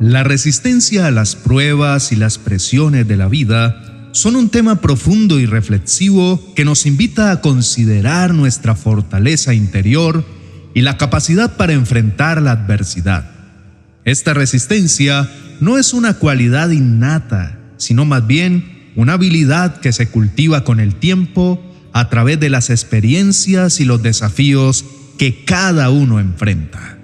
La resistencia a las pruebas y las presiones de la vida son un tema profundo y reflexivo que nos invita a considerar nuestra fortaleza interior y la capacidad para enfrentar la adversidad. Esta resistencia no es una cualidad innata, sino más bien una habilidad que se cultiva con el tiempo a través de las experiencias y los desafíos que cada uno enfrenta.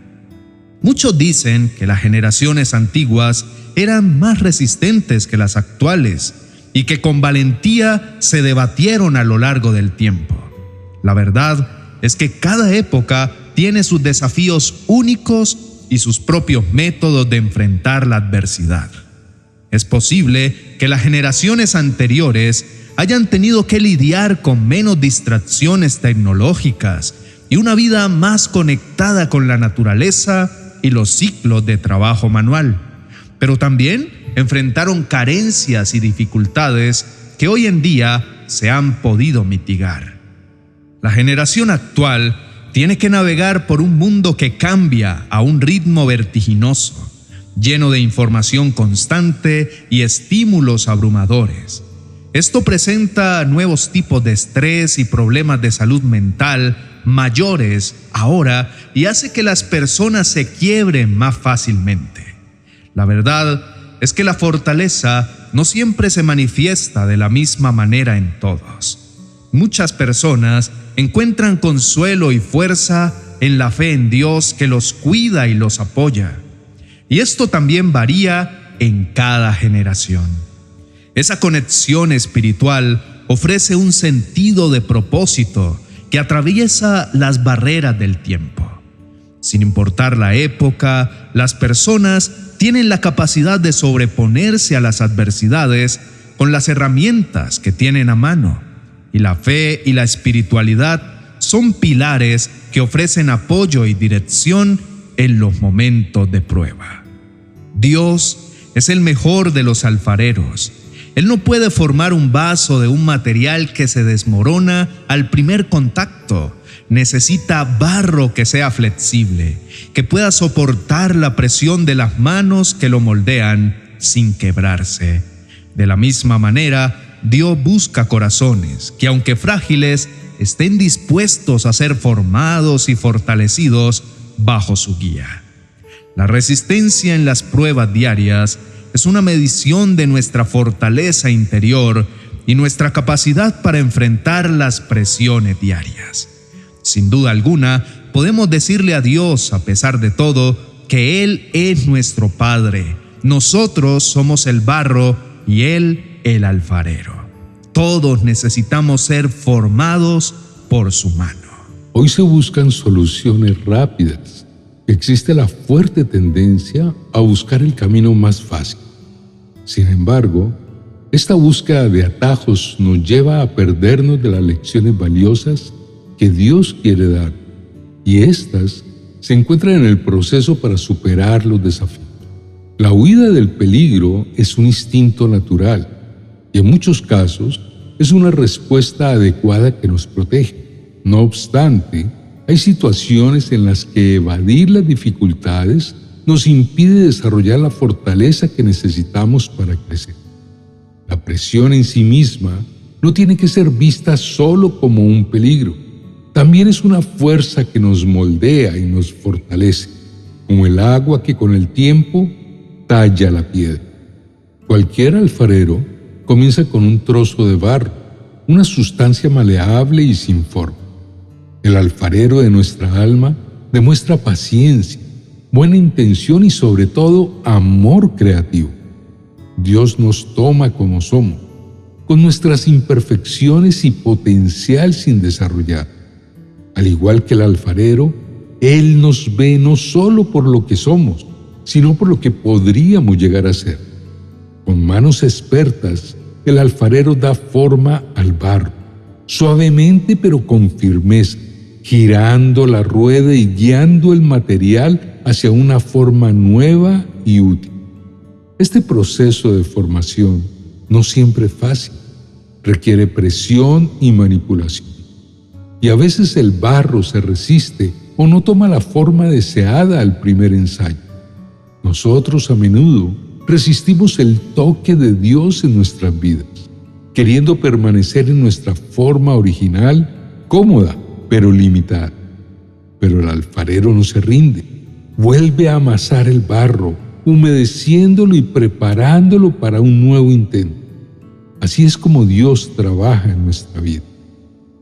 Muchos dicen que las generaciones antiguas eran más resistentes que las actuales y que con valentía se debatieron a lo largo del tiempo. La verdad es que cada época tiene sus desafíos únicos y sus propios métodos de enfrentar la adversidad. Es posible que las generaciones anteriores hayan tenido que lidiar con menos distracciones tecnológicas y una vida más conectada con la naturaleza y los ciclos de trabajo manual, pero también enfrentaron carencias y dificultades que hoy en día se han podido mitigar. La generación actual tiene que navegar por un mundo que cambia a un ritmo vertiginoso, lleno de información constante y estímulos abrumadores. Esto presenta nuevos tipos de estrés y problemas de salud mental mayores ahora y hace que las personas se quiebren más fácilmente. La verdad es que la fortaleza no siempre se manifiesta de la misma manera en todos. Muchas personas encuentran consuelo y fuerza en la fe en Dios que los cuida y los apoya. Y esto también varía en cada generación. Esa conexión espiritual ofrece un sentido de propósito que atraviesa las barreras del tiempo. Sin importar la época, las personas tienen la capacidad de sobreponerse a las adversidades con las herramientas que tienen a mano. Y la fe y la espiritualidad son pilares que ofrecen apoyo y dirección en los momentos de prueba. Dios es el mejor de los alfareros él no puede formar un vaso de un material que se desmorona al primer contacto. Necesita barro que sea flexible, que pueda soportar la presión de las manos que lo moldean sin quebrarse. De la misma manera, Dios busca corazones que, aunque frágiles, estén dispuestos a ser formados y fortalecidos bajo su guía. La resistencia en las pruebas diarias es una medición de nuestra fortaleza interior y nuestra capacidad para enfrentar las presiones diarias. Sin duda alguna, podemos decirle a Dios, a pesar de todo, que Él es nuestro Padre, nosotros somos el barro y Él el alfarero. Todos necesitamos ser formados por su mano. Hoy se buscan soluciones rápidas. Existe la fuerte tendencia a buscar el camino más fácil sin embargo, esta búsqueda de atajos nos lleva a perdernos de las lecciones valiosas que Dios quiere dar, y éstas se encuentran en el proceso para superar los desafíos. La huida del peligro es un instinto natural y en muchos casos es una respuesta adecuada que nos protege. No obstante, hay situaciones en las que evadir las dificultades nos impide desarrollar la fortaleza que necesitamos para crecer. La presión en sí misma no tiene que ser vista solo como un peligro, también es una fuerza que nos moldea y nos fortalece, como el agua que con el tiempo talla la piedra. Cualquier alfarero comienza con un trozo de barro, una sustancia maleable y sin forma. El alfarero de nuestra alma demuestra paciencia, buena intención y sobre todo amor creativo. Dios nos toma como somos, con nuestras imperfecciones y potencial sin desarrollar. Al igual que el alfarero, Él nos ve no solo por lo que somos, sino por lo que podríamos llegar a ser. Con manos expertas, el alfarero da forma al barro, suavemente pero con firmeza, girando la rueda y guiando el material hacia una forma nueva y útil. Este proceso de formación no siempre es fácil, requiere presión y manipulación. Y a veces el barro se resiste o no toma la forma deseada al primer ensayo. No Nosotros a menudo resistimos el toque de Dios en nuestras vidas, queriendo permanecer en nuestra forma original, cómoda, pero limitada. Pero el alfarero no se rinde, vuelve a amasar el barro, humedeciéndolo y preparándolo para un nuevo intento. Así es como Dios trabaja en nuestra vida.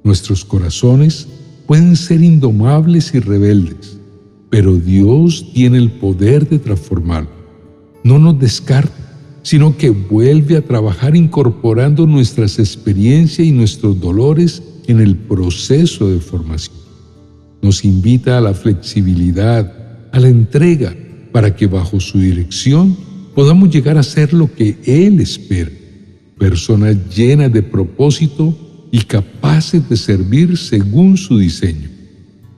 Nuestros corazones pueden ser indomables y rebeldes, pero Dios tiene el poder de transformarlo. No nos descarta, sino que vuelve a trabajar incorporando nuestras experiencias y nuestros dolores en el proceso de formación. Nos invita a la flexibilidad, a la entrega, para que bajo su dirección podamos llegar a ser lo que Él espera, personas llenas de propósito y capaces de servir según su diseño.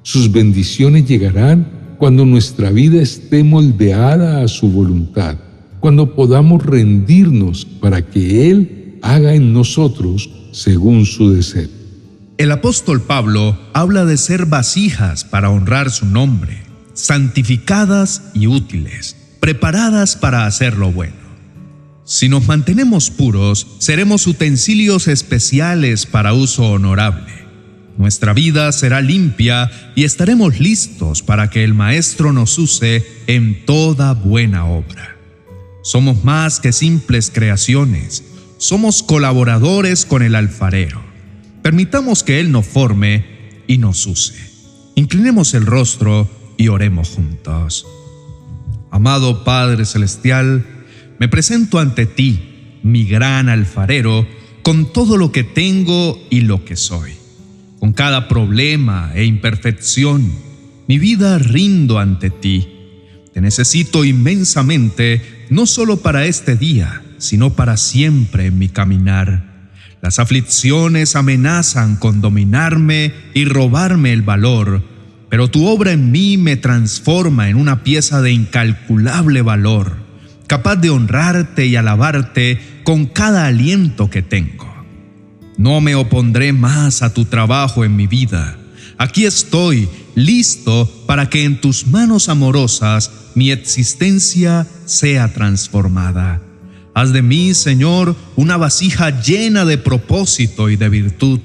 Sus bendiciones llegarán cuando nuestra vida esté moldeada a su voluntad, cuando podamos rendirnos para que Él haga en nosotros según su deseo. El apóstol Pablo habla de ser vasijas para honrar su nombre, santificadas y útiles, preparadas para hacer lo bueno. Si nos mantenemos puros, seremos utensilios especiales para uso honorable. Nuestra vida será limpia y estaremos listos para que el Maestro nos use en toda buena obra. Somos más que simples creaciones, somos colaboradores con el alfarero. Permitamos que Él nos forme y nos use. Inclinemos el rostro y oremos juntos. Amado Padre Celestial, me presento ante ti, mi gran alfarero, con todo lo que tengo y lo que soy. Con cada problema e imperfección, mi vida rindo ante ti. Te necesito inmensamente, no solo para este día, sino para siempre en mi caminar. Las aflicciones amenazan con dominarme y robarme el valor, pero tu obra en mí me transforma en una pieza de incalculable valor capaz de honrarte y alabarte con cada aliento que tengo. No me opondré más a tu trabajo en mi vida. Aquí estoy, listo para que en tus manos amorosas mi existencia sea transformada. Haz de mí, Señor, una vasija llena de propósito y de virtud.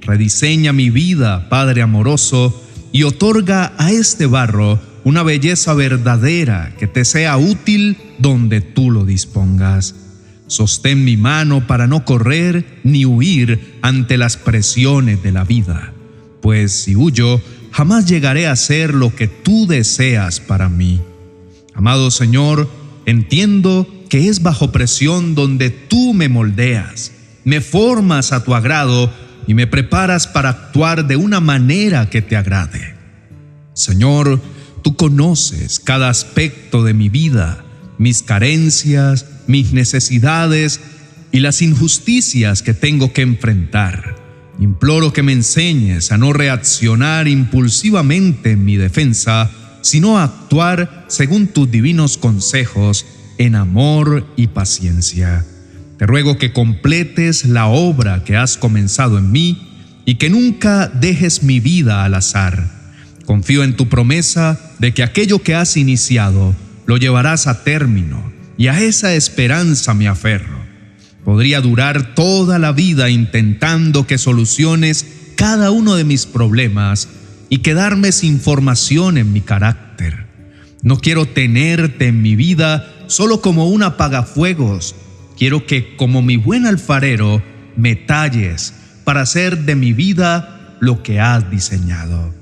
Rediseña mi vida, Padre amoroso, y otorga a este barro una belleza verdadera que te sea útil donde tú lo dispongas. Sostén mi mano para no correr ni huir ante las presiones de la vida, pues si huyo, jamás llegaré a ser lo que tú deseas para mí. Amado Señor, entiendo que es bajo presión donde tú me moldeas, me formas a tu agrado y me preparas para actuar de una manera que te agrade. Señor, Tú conoces cada aspecto de mi vida, mis carencias, mis necesidades y las injusticias que tengo que enfrentar. Imploro que me enseñes a no reaccionar impulsivamente en mi defensa, sino a actuar según tus divinos consejos en amor y paciencia. Te ruego que completes la obra que has comenzado en mí y que nunca dejes mi vida al azar Confío en tu promesa de que aquello que has iniciado lo llevarás a término y a esa esperanza me aferro. Podría durar toda la vida intentando que soluciones cada uno de mis problemas y quedarme sin formación en mi carácter. No quiero tenerte en mi vida solo como un apagafuegos. Quiero que como mi buen alfarero me talles para hacer de mi vida lo que has diseñado.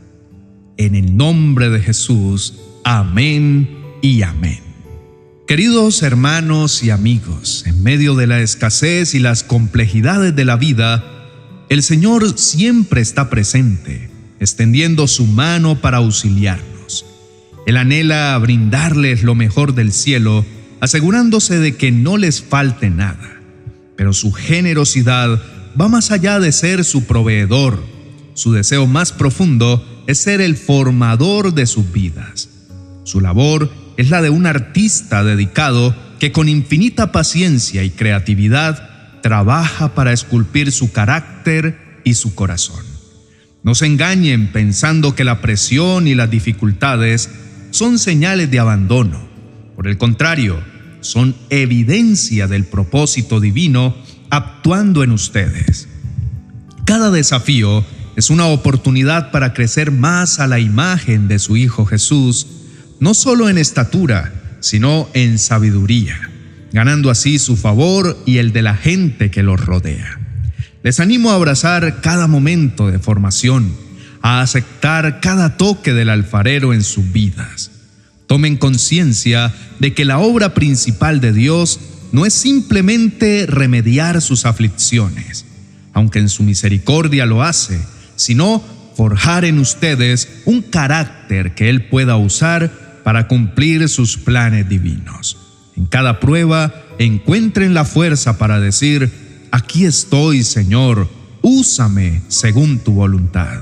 En el nombre de Jesús, amén y amén. Queridos hermanos y amigos, en medio de la escasez y las complejidades de la vida, el Señor siempre está presente, extendiendo su mano para auxiliarnos. Él anhela brindarles lo mejor del cielo, asegurándose de que no les falte nada. Pero su generosidad va más allá de ser su proveedor. Su deseo más profundo es ser el formador de sus vidas. Su labor es la de un artista dedicado que con infinita paciencia y creatividad trabaja para esculpir su carácter y su corazón. No se engañen pensando que la presión y las dificultades son señales de abandono. Por el contrario, son evidencia del propósito divino actuando en ustedes. Cada desafío es una oportunidad para crecer más a la imagen de su Hijo Jesús, no solo en estatura, sino en sabiduría, ganando así su favor y el de la gente que los rodea. Les animo a abrazar cada momento de formación, a aceptar cada toque del alfarero en sus vidas. Tomen conciencia de que la obra principal de Dios no es simplemente remediar sus aflicciones, aunque en su misericordia lo hace, sino forjar en ustedes un carácter que Él pueda usar para cumplir sus planes divinos. En cada prueba encuentren la fuerza para decir, aquí estoy, Señor, úsame según tu voluntad.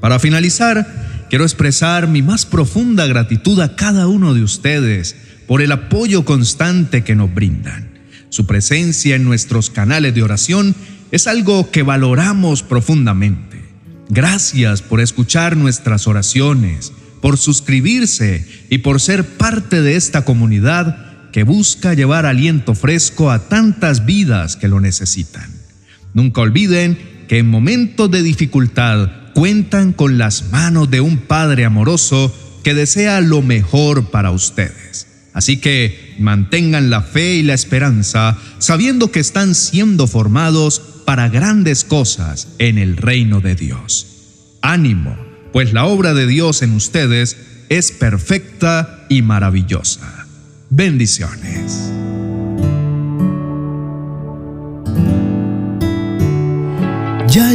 Para finalizar, quiero expresar mi más profunda gratitud a cada uno de ustedes por el apoyo constante que nos brindan. Su presencia en nuestros canales de oración es algo que valoramos profundamente. Gracias por escuchar nuestras oraciones, por suscribirse y por ser parte de esta comunidad que busca llevar aliento fresco a tantas vidas que lo necesitan. Nunca olviden que en momentos de dificultad cuentan con las manos de un Padre amoroso que desea lo mejor para ustedes. Así que mantengan la fe y la esperanza sabiendo que están siendo formados para grandes cosas en el reino de Dios. Ánimo, pues la obra de Dios en ustedes es perfecta y maravillosa. Bendiciones.